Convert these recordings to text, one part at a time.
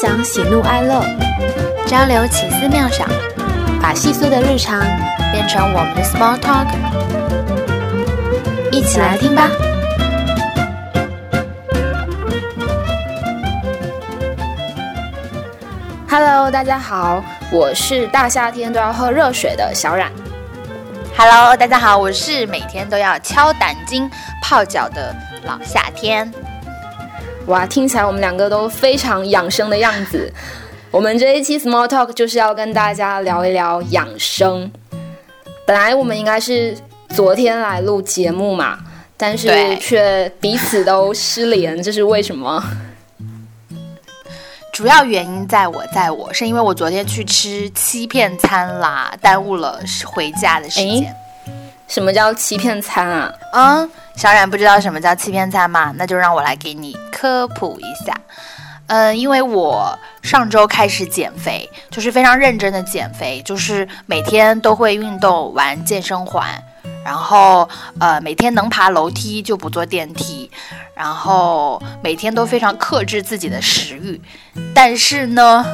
享喜怒哀乐，交流奇思妙想，把细碎的日常变成我们的 small talk，一起来听吧。Hello，大家好，我是大夏天都要喝热水的小冉。Hello，大家好，我是每天都要敲胆经泡脚的老夏天。哇，听起来我们两个都非常养生的样子。我们这一期 Small Talk 就是要跟大家聊一聊养生。本来我们应该是昨天来录节目嘛，但是却彼此都失联，这是为什么？主要原因在我，在我是因为我昨天去吃欺骗餐啦，耽误了回家的时间。什么叫欺骗餐啊？嗯。小冉不知道什么叫欺骗餐吗？那就让我来给你科普一下。嗯，因为我上周开始减肥，就是非常认真的减肥，就是每天都会运动、玩健身环，然后呃每天能爬楼梯就不坐电梯，然后每天都非常克制自己的食欲。但是呢。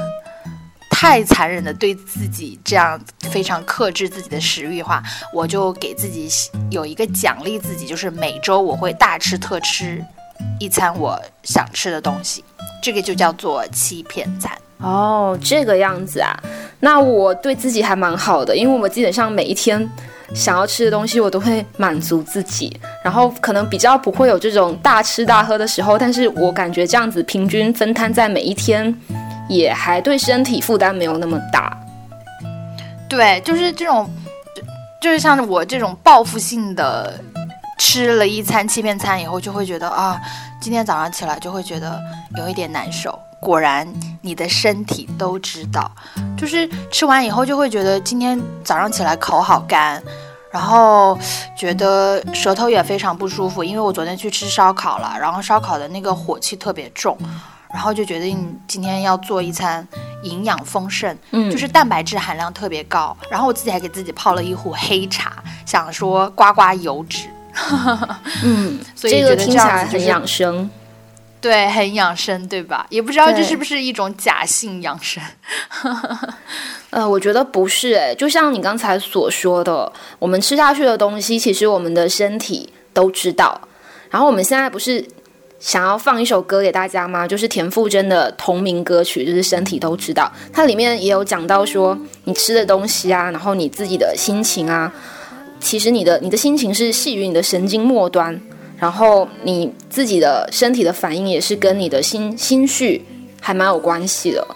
太残忍的对自己这样非常克制自己的食欲的话，我就给自己有一个奖励，自己就是每周我会大吃特吃一餐我想吃的东西，这个就叫做欺骗餐哦，这个样子啊，那我对自己还蛮好的，因为我基本上每一天想要吃的东西我都会满足自己，然后可能比较不会有这种大吃大喝的时候，但是我感觉这样子平均分摊在每一天。也还对身体负担没有那么大，对，就是这种，就是像我这种报复性的吃了一餐欺骗餐以后，就会觉得啊，今天早上起来就会觉得有一点难受。果然，你的身体都知道，就是吃完以后就会觉得今天早上起来口好干，然后觉得舌头也非常不舒服，因为我昨天去吃烧烤了，然后烧烤的那个火气特别重。然后就决定今天要做一餐营养丰盛，嗯，就是蛋白质含量特别高。然后我自己还给自己泡了一壶黑茶，想说刮刮油脂。嗯，所以觉得听起来很养生，对，很养生，对吧？也不知道这是不是一种假性养生。呃，我觉得不是，哎，就像你刚才所说的，我们吃下去的东西，其实我们的身体都知道。然后我们现在不是。想要放一首歌给大家吗？就是田馥甄的同名歌曲，就是身体都知道。它里面也有讲到说，你吃的东西啊，然后你自己的心情啊，其实你的你的心情是系于你的神经末端，然后你自己的身体的反应也是跟你的心心绪还蛮有关系的。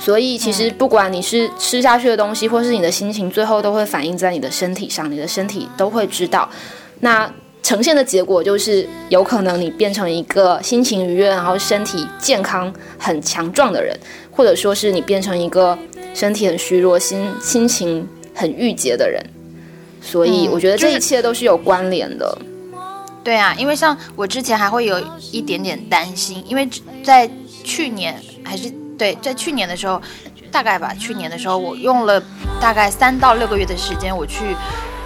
所以其实不管你是吃下去的东西，或是你的心情，最后都会反映在你的身体上，你的身体都会知道。那。呈现的结果就是，有可能你变成一个心情愉悦，然后身体健康、很强壮的人，或者说是你变成一个身体很虚弱、心心情很郁结的人。所以我觉得这一切都是有关联的。对啊，因为像我之前还会有一点点担心，因为在去年还是对，在去年的时候，大概吧，去年的时候我用了大概三到六个月的时间，我去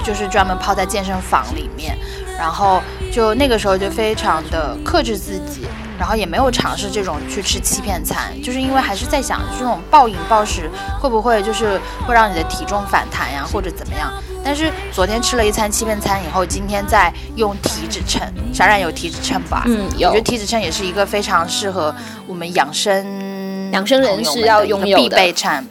就是专门泡在健身房里面。然后就那个时候就非常的克制自己，然后也没有尝试这种去吃欺骗餐，就是因为还是在想这种暴饮暴食会不会就是会让你的体重反弹呀，或者怎么样。但是昨天吃了一餐欺骗餐以后，今天在用体脂秤，小冉有体脂秤吧？嗯，有。我觉得体脂秤也是一个非常适合我们养生养生人士要拥有的必备秤。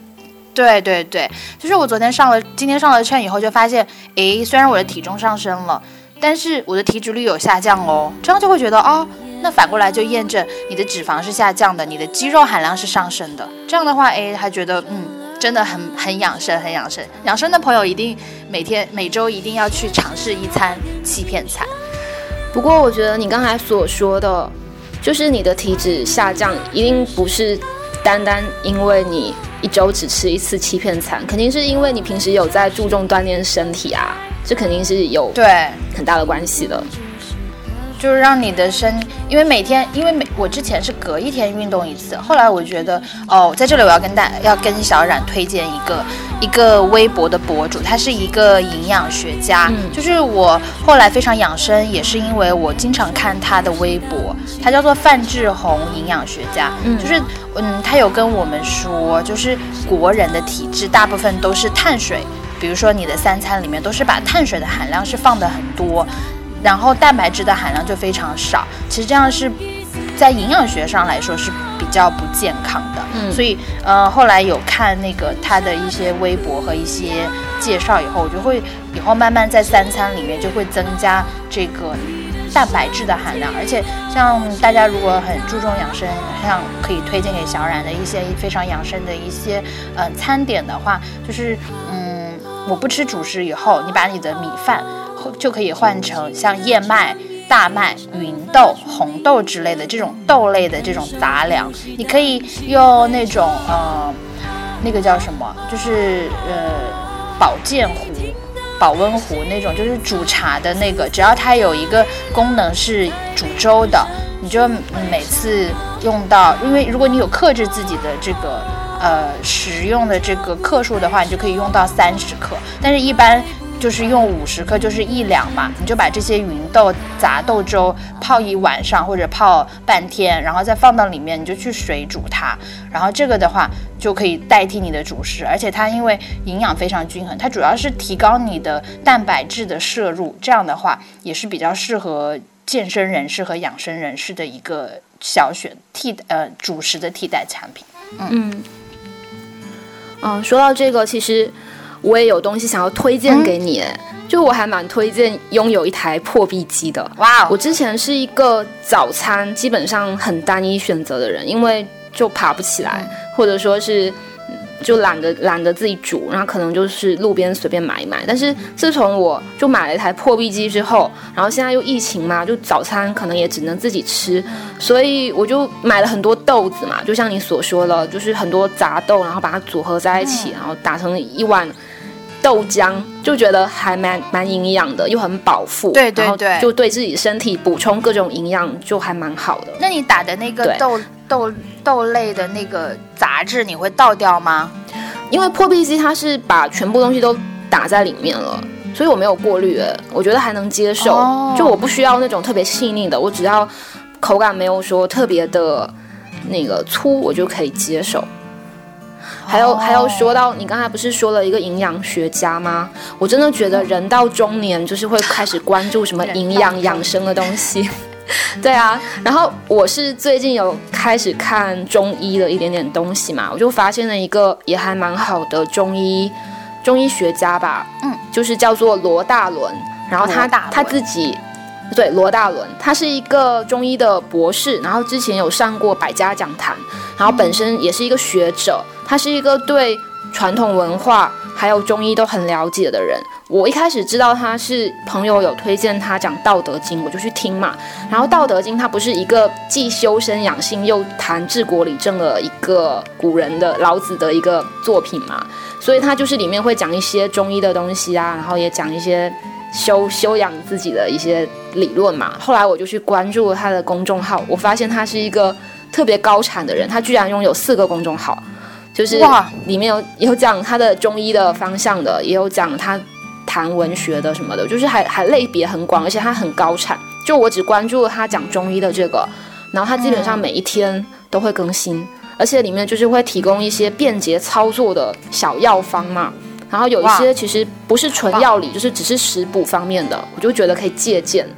对对对，就是我昨天上了，今天上了秤以后就发现，诶，虽然我的体重上升了。但是我的体脂率有下降哦，这样就会觉得哦，那反过来就验证你的脂肪是下降的，你的肌肉含量是上升的。这样的话，哎，还觉得嗯，真的很很养生，很养生。养生的朋友一定每天每周一定要去尝试一餐欺骗餐。不过我觉得你刚才所说的，就是你的体脂下降，一定不是单单因为你一周只吃一次欺骗餐，肯定是因为你平时有在注重锻炼身体啊。这肯定是有对很大的关系的，就是让你的身，因为每天，因为每我之前是隔一天运动一次，后来我觉得哦，在这里我要跟大要跟小冉推荐一个一一个微博的博主，他是一个营养学家。嗯就是我后来非常养生，也是因为我经常看他的微博，他叫做范志红营养学家。嗯就是嗯，他有跟我们说，就是国人的体质大部分都是碳水，比如说你的三餐里面都是把碳水的含量是放的很多，然后蛋白质的含量就非常少。其实这样是在营养学上来说是比较不健康的。嗯所以呃，后来有看那个他的一些微博和一些介绍以后，我就会以后慢慢在三餐里面就会增加这个蛋白质的含量，而且像大家如果很注重养生，像可以推荐给小冉的一些非常养生的一些呃餐点的话，就是嗯，我不吃主食以后，你把你的米饭就可以换成像燕麦。大麦、芸豆、红豆之类的这种豆类的这种杂粮，你可以用那种呃，那个叫什么，就是呃保健壶、保温壶那种，就是煮茶的那个，只要它有一个功能是煮粥的，你就每次用到，因为如果你有克制自己的这个呃使用的这个克数的话，你就可以用到三十克，但是一般。就是用五十克，就是一两嘛，你就把这些芸豆杂豆粥泡一晚上或者泡半天，然后再放到里面，你就去水煮它，然后这个的话就可以代替你的主食，而且它因为营养非常均衡，它主要是提高你的蛋白质的摄入，这样的话也是比较适合健身人士和养生人士的一个小选替呃主食的替代产品。嗯，嗯，说到这个，其实我也有东西想要推荐给你，哎就我还蛮推荐拥有一台破壁机的。哇哦，我之前是一个早餐基本上很单一选择的人，因为就爬不起来，或者说是嗯就懒得懒得自己煮，然后可能就是路边随便买一买。但是自从我就买了一台破壁机之后，然后现在又疫情嘛，就早餐可能也只能自己吃，所以我就买了很多豆子嘛，就像你所说的，就是很多杂豆，然后把它组合在一起，然后打成一碗。豆浆就觉得还蛮蛮营养的，又很饱腹，对对对就对自己身体补充各种营养就还蛮好的。那你打的那个豆豆豆类的那个杂质，你会倒掉吗？因为破壁机它是把全部东西都打在里面了，所以我没有过滤，哎我觉得还能接受。哦就我不需要那种特别细腻的，我只要口感没有说特别的那个粗，我就可以接受。还有、哦还有说到你刚才不是说了一个营养学家吗？我真的觉得人到中年就是会开始关注什么营养养生的东西。对啊，然后我是最近有开始看中医的一点点东西嘛，我就发现了一个也还蛮好的中医中医学家吧，嗯，就是叫做罗大伦，然后他罗大伦他自己。对，罗大伦，他是一个中医的博士，然后之前有上过百家讲坛，然后本身也是一个学者，他是一个对传统文化还有中医都很了解的人。我一开始知道他是朋友有推荐他讲《道德经》，我就去听嘛。然后《道德经》它不是一个既修身养性又谈治国理政的一个古人的老子的一个作品嘛，所以他就是里面会讲一些中医的东西啊，然后也讲一些修修养自己的一些理论嘛。后来我就去关注了他的公众号，我发现他是一个特别高产的人，他居然拥有四个公众号，就是哇里面有有讲他的中医的方向的，也有讲他谈文学的什么的，就是还还类别很广，而且他很高产。就我只关注了他讲中医的这个，然后他基本上每一天都会更新，而且里面就是会提供一些便捷操作的小药方嘛。然后有一些其实不是纯药理，就是只是食补方面的，我就觉得可以借鉴。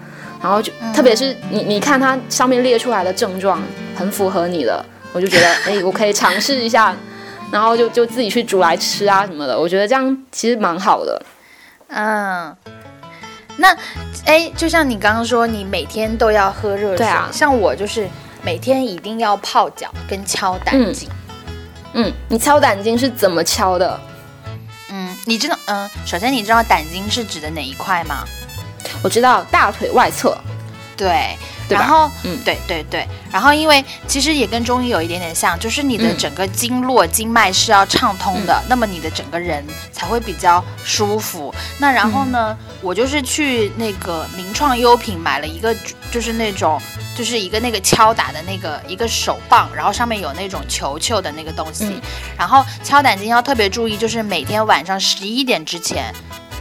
然后就特别是你你看它上面列出来的症状很符合你的，我就觉得哎，我可以尝试一下，然后就就自己去煮来吃啊什么的。我觉得这样其实蛮好的。嗯，那哎，就像你刚刚说，你每天都要喝热水，对啊像我就是每天一定要泡脚跟敲胆经。嗯，你敲胆经是怎么敲的？嗯你知道，嗯，首先你知道胆经是指的哪一块吗？我知道大腿外侧，对，对然后，嗯。对对对，然后因为其实也跟中医有一点点像，就是你的嗯。整个经络、经脉是要畅通的，那么你的整个人才会比较舒服。那然后呢，我就是去那个名创优品买了一个，就是那种。就是一个那个敲打的那个一个手棒，然后上面有那种球球的那个东西，嗯。然后敲胆经要特别注意，就是每天晚上十一点之前，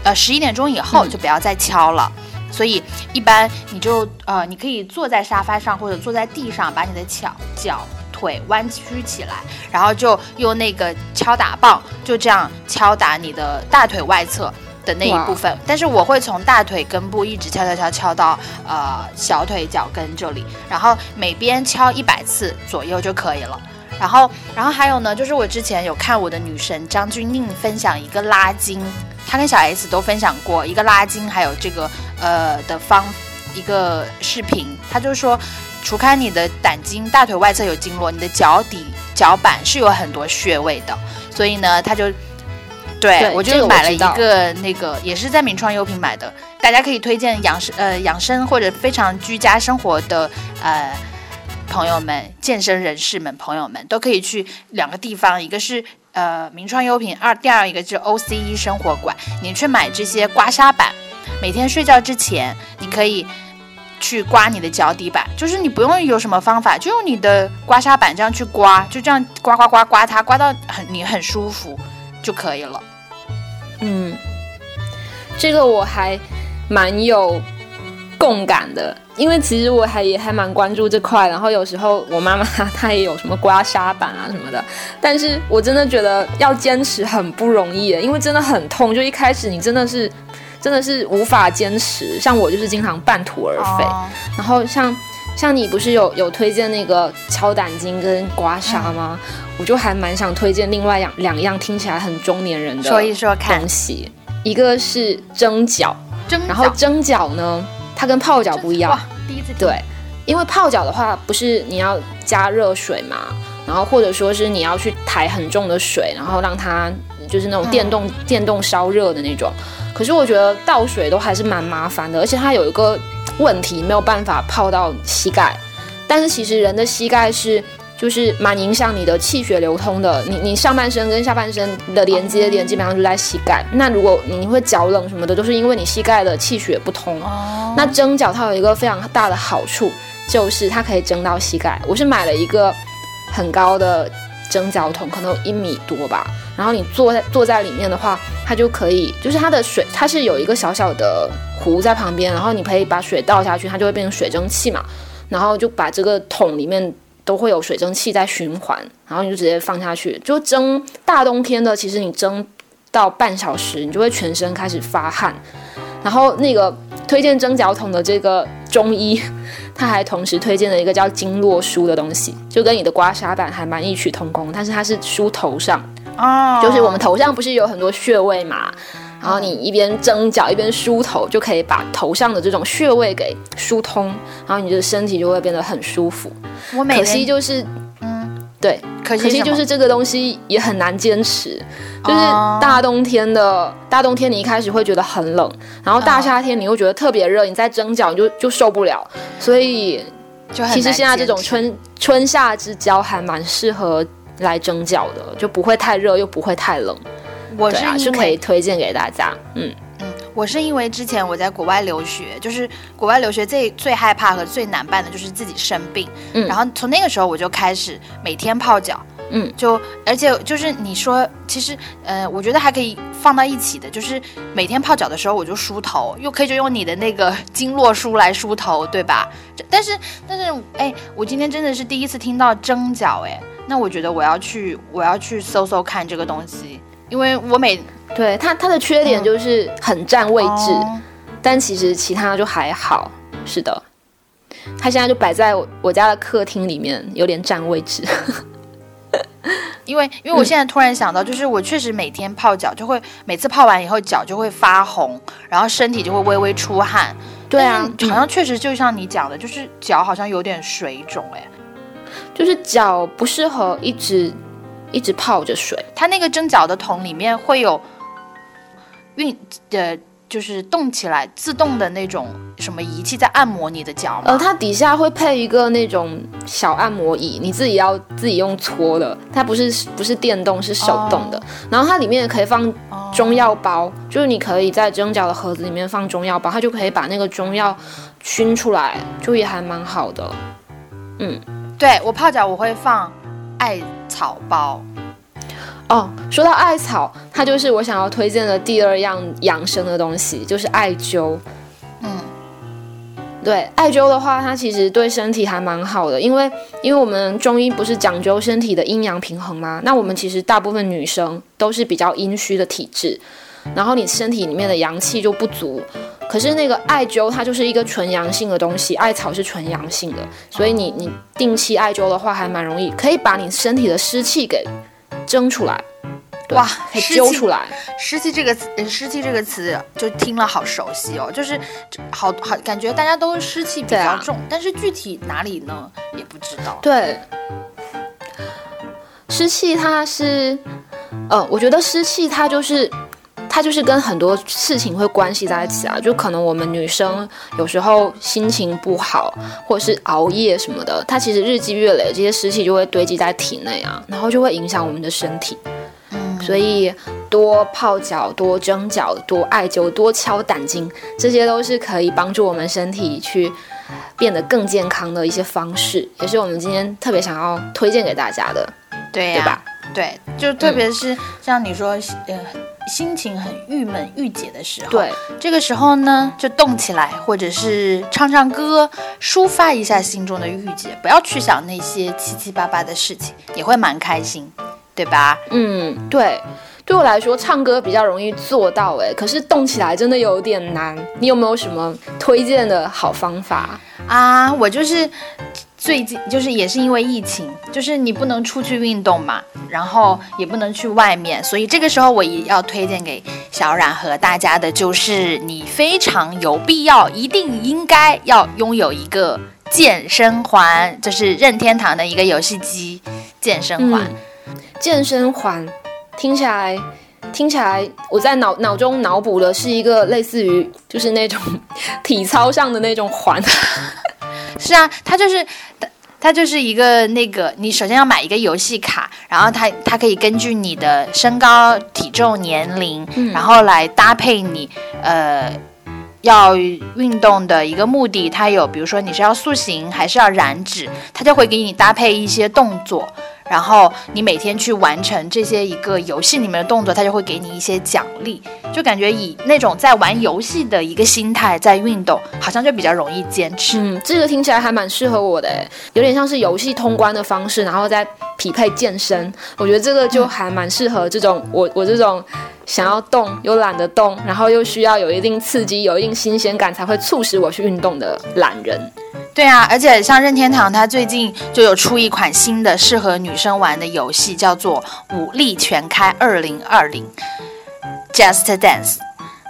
呃十一点钟以后嗯。就不要再敲了。所以一般你就呃，你可以坐在沙发上或者坐在地上，把你的脚脚腿弯曲起来，然后就用那个敲打棒就这样敲打你的大腿外侧。的那一部分，但是我会从大腿根部一直敲敲敲敲到呃小腿脚跟这里，然后每边敲一百次左右就可以了。然后，然后还有呢，就是我之前有看我的女神张钧甯分享一个拉筋，她跟小 S 都分享过一个拉筋，还有这个呃的方一个视频，他就说，除开你的胆经、大腿外侧有经络，你的脚底、脚板是有很多穴位的，所以呢，他就。对，我就买了一个那个，也是在名创优品买的，大家可以推荐养生呃养生或者非常居家生活的呃朋友们、健身人士们、朋友们都可以去两个地方，一个是呃名创优品，二第二一个就是 OCE 生活馆，你去买这些刮痧板，每天睡觉之前你可以。去刮你的脚底板，就是你不用有什么方法，就用你的刮痧板这样去刮，就这样刮刮刮刮它，刮到很你很舒服就可以了。嗯，这个我还蛮有共感的，因为其实我还也还蛮关注这块，然后有时候我妈妈她也有什么刮痧板啊什么的，但是我真的觉得要坚持很不容易耶，因为真的很痛，就一开始你真的是真的是无法坚持，像我就是经常半途而废，哦。然后像像你不是有有推荐那个敲胆经跟刮痧吗？我就还蛮想推荐另外两两样听起来很中年人的说一说看。东，西，一个是蒸脚，蒸然后蒸脚呢，它跟泡脚不一样。哇，，第一次对，因为泡脚的话不是你要加热水嘛，然后或者说是你要去抬很重的水，然后让它就是那种电动、电动烧热的那种。可是我觉得倒水都还是蛮麻烦的，而且它有一个问题，没有办法泡到膝盖。但是其实人的膝盖是就是蛮影响你的气血流通的，你你上半身跟下半身的连接点基本上就在膝盖。那如果你会脚冷什么的，都是因为你膝盖的气血不通。哦，那蒸脚它有一个非常大的好处，就是它可以蒸到膝盖。我是买了一个很高的蒸脚桶，可能有一米多吧。然后你坐在坐在里面的话，它就可以，就是它的水，它是有一个小小的壶在旁边，然后你可以把水倒下去，它就会变成水蒸气嘛。然后就把这个桶里面都会有水蒸气在循环，然后你就直接放下去，就蒸。大冬天的，其实你蒸到半小时，你就会全身开始发汗。然后那个推荐蒸脚桶的这个中医，他还同时推荐了一个叫经络梳的东西，就跟你的刮痧板还蛮异曲同工，但是它是梳头上，哦，就是我们头上不是有很多穴位嘛，然后你一边蒸脚一边梳头，就可以把头上的这种穴位给疏通，然后你的身体就会变得很舒服。可我每可惜就是，嗯，对，可惜可惜就是这个东西也很难坚持，就是哦。大冬天的，大冬天你一开始会觉得很冷，然后大夏天你又觉得特别热，你再蒸脚你就就受不了，所以就其实现在这种春春夏之交还蛮适合来蒸脚的，就不会太热又不会太冷，我是是可以推荐给大家，嗯。嗯，我是因为之前我在国外留学，就是国外留学最最害怕和最难办的就是自己生病，嗯。然后从那个时候我就开始每天泡脚，嗯，就而且就是你说，其实呃，我觉得还可以放到一起的，就是每天泡脚的时候我就梳头，又可以就用你的那个经络梳来梳头，对吧？但是但是哎，我今天真的是第一次听到蒸脚，哎，那我觉得我要去我要去搜搜看这个东西，因为我每对它，它的缺点就是很占位置，哦但其实其他就还好。是的，它现在就摆在我我家的客厅里面，有点占位置。因为因为我现在突然想到，就是我确实每天泡脚，就会每次泡完以后脚就会发红，然后身体就会微微出汗。对啊，好像确实就像你讲的，就是脚好像有点水肿哎。就是脚不适合一直一直泡着水。它那个蒸脚的桶里面会有运呃，就就是动起来自动的那种什么仪器在按摩你的脚吗？呃，它底下会配一个那种小按摩椅，你自己要自己用搓的，它不是不是电动，是手动的。然后它里面也可以放中药包，就是你可以在蒸脚的盒子里面放中药包，它就可以把那个中药熏出来，就也还蛮好的。嗯，对我泡脚我会放艾草包。哦，说到艾草，它就是我想要推荐的第二样养生的东西，就是艾灸。嗯，对，艾灸的话，它其实对身体还蛮好的，因为因为我们中医不是讲究身体的阴阳平衡吗？那我们其实大部分女生都是比较阴虚的体质，然后你身体里面的阳气就不足。可是那个艾灸它就是一个纯阳性的东西，艾草是纯阳性的，所以你你定期艾灸的话，还蛮容易可以把你身体的湿气给。蒸出来，哇，揪出来。湿气这个词，湿气这个词就听了好熟悉哦，就是好好感觉大家都湿气比较重，但是具体哪里呢也不知道。对，湿气它是，呃，我觉得湿气它就是。它就是跟很多事情会关系在一起啊，就可能我们女生有时候心情不好，或者是熬夜什么的，它其实日积月累，这些湿气就会堆积在体内啊，然后就会影响我们的身体。嗯，所以多泡脚、多蒸脚、多艾灸、多敲胆经，这些都是可以帮助我们身体去变得更健康的一些方式，也是我们今天特别想要推荐给大家的，对对吧？对，就特别是像你说，呃。心情很郁闷、郁结的时候，对，这个时候呢，就动起来，或者是唱唱歌，抒发一下心中的郁结，不要去想那些七七八八的事情，也会蛮开心，对吧？嗯，对，对我来说，唱歌比较容易做到，哎，可是动起来真的有点难。你有没有什么推荐的好方法啊？我就是。最近就是也是因为疫情，就是你不能出去运动嘛，然后也不能去外面，所以这个时候我也要推荐给小冉和大家的，就是你非常有必要，一定应该要拥有一个健身环，就是任天堂的一个游戏机健身环。健身环听起来听起来，我在脑脑中脑补的是一个类似于就是那种 体操上的那种环。是啊，它就是，它就是一个那个，你首先要买一个游戏卡，然后它它可以根据你的身高、体重、年龄，然后来搭配你呃要运动的一个目的。它有，比如说你是要塑形还是要燃脂，它就会给你搭配一些动作。然后你每天去完成这些一个游戏里面的动作，他就会给你一些奖励，就感觉以那种在玩游戏的一个心态在运动，好像就比较容易坚持。嗯，这个听起来还蛮适合我的，有点像是游戏通关的方式，然后再匹配健身。我觉得这个就还蛮适合这种我我这种想要动又懒得动，然后又需要有一定刺激、有一定新鲜感才会促使我去运动的懒人。对啊，而且像任天堂，它最近就有出一款新的适合女生玩的游戏，叫做《武力全开二零二零 Just Dance》。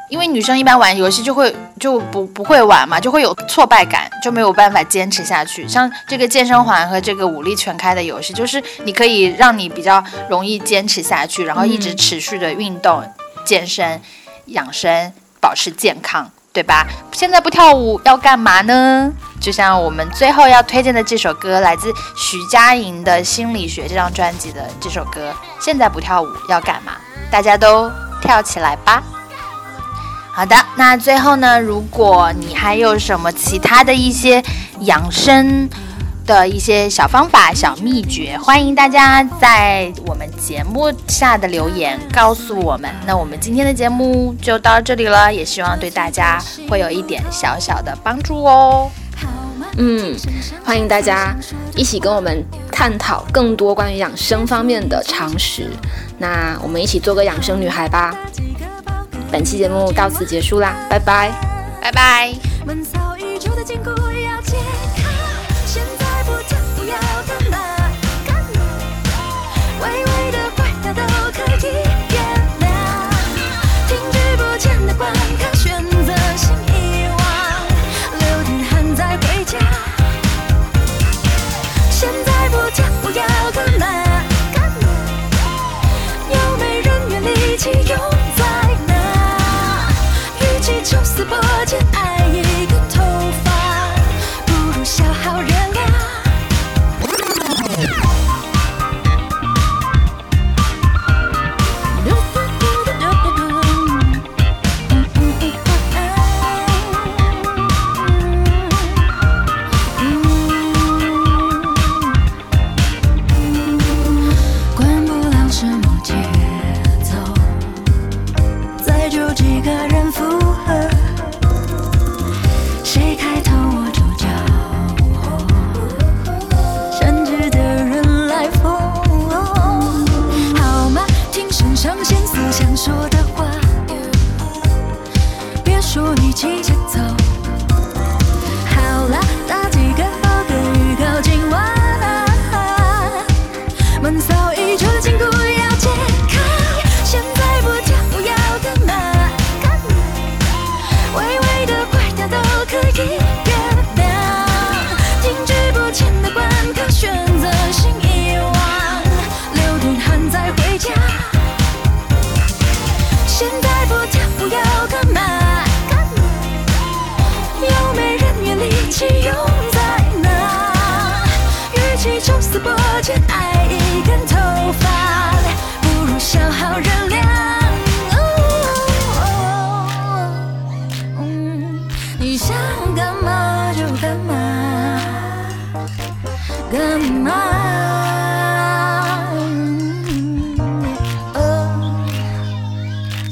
因为女生一般玩游戏就会就不不会玩嘛，就会有挫败感，就没有办法坚持下去。像这个健身环和这个武力全开的游戏，就是你可以让你比较容易坚持下去，然后一直持续的运动、健身、养生、保持健康。对吧？现在不跳舞要干嘛呢？就像我们最后要推荐的这首歌，来自徐佳莹的《心理学》这张专辑的这首歌。现在不跳舞要干嘛？大家都跳起来吧！好的，那最后呢？如果你还有什么其他的一些养生，的一些小方法、小秘诀，欢迎大家在我们节目下的留言告诉我们。那我们今天的节目就到这里了，也希望对大家会有一点小小的帮助哦。嗯，欢迎大家一起跟我们探讨更多关于养生方面的常识。那我们一起做个养生女孩吧。本期节目到此结束啦，拜拜，拜拜。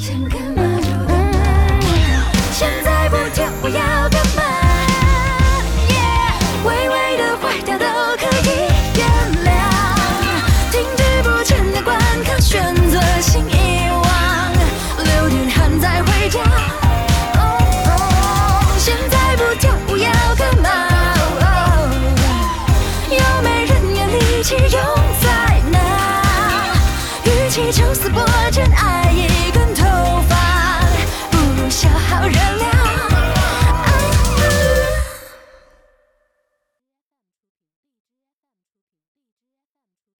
想干嘛就干嘛，现在不听我要。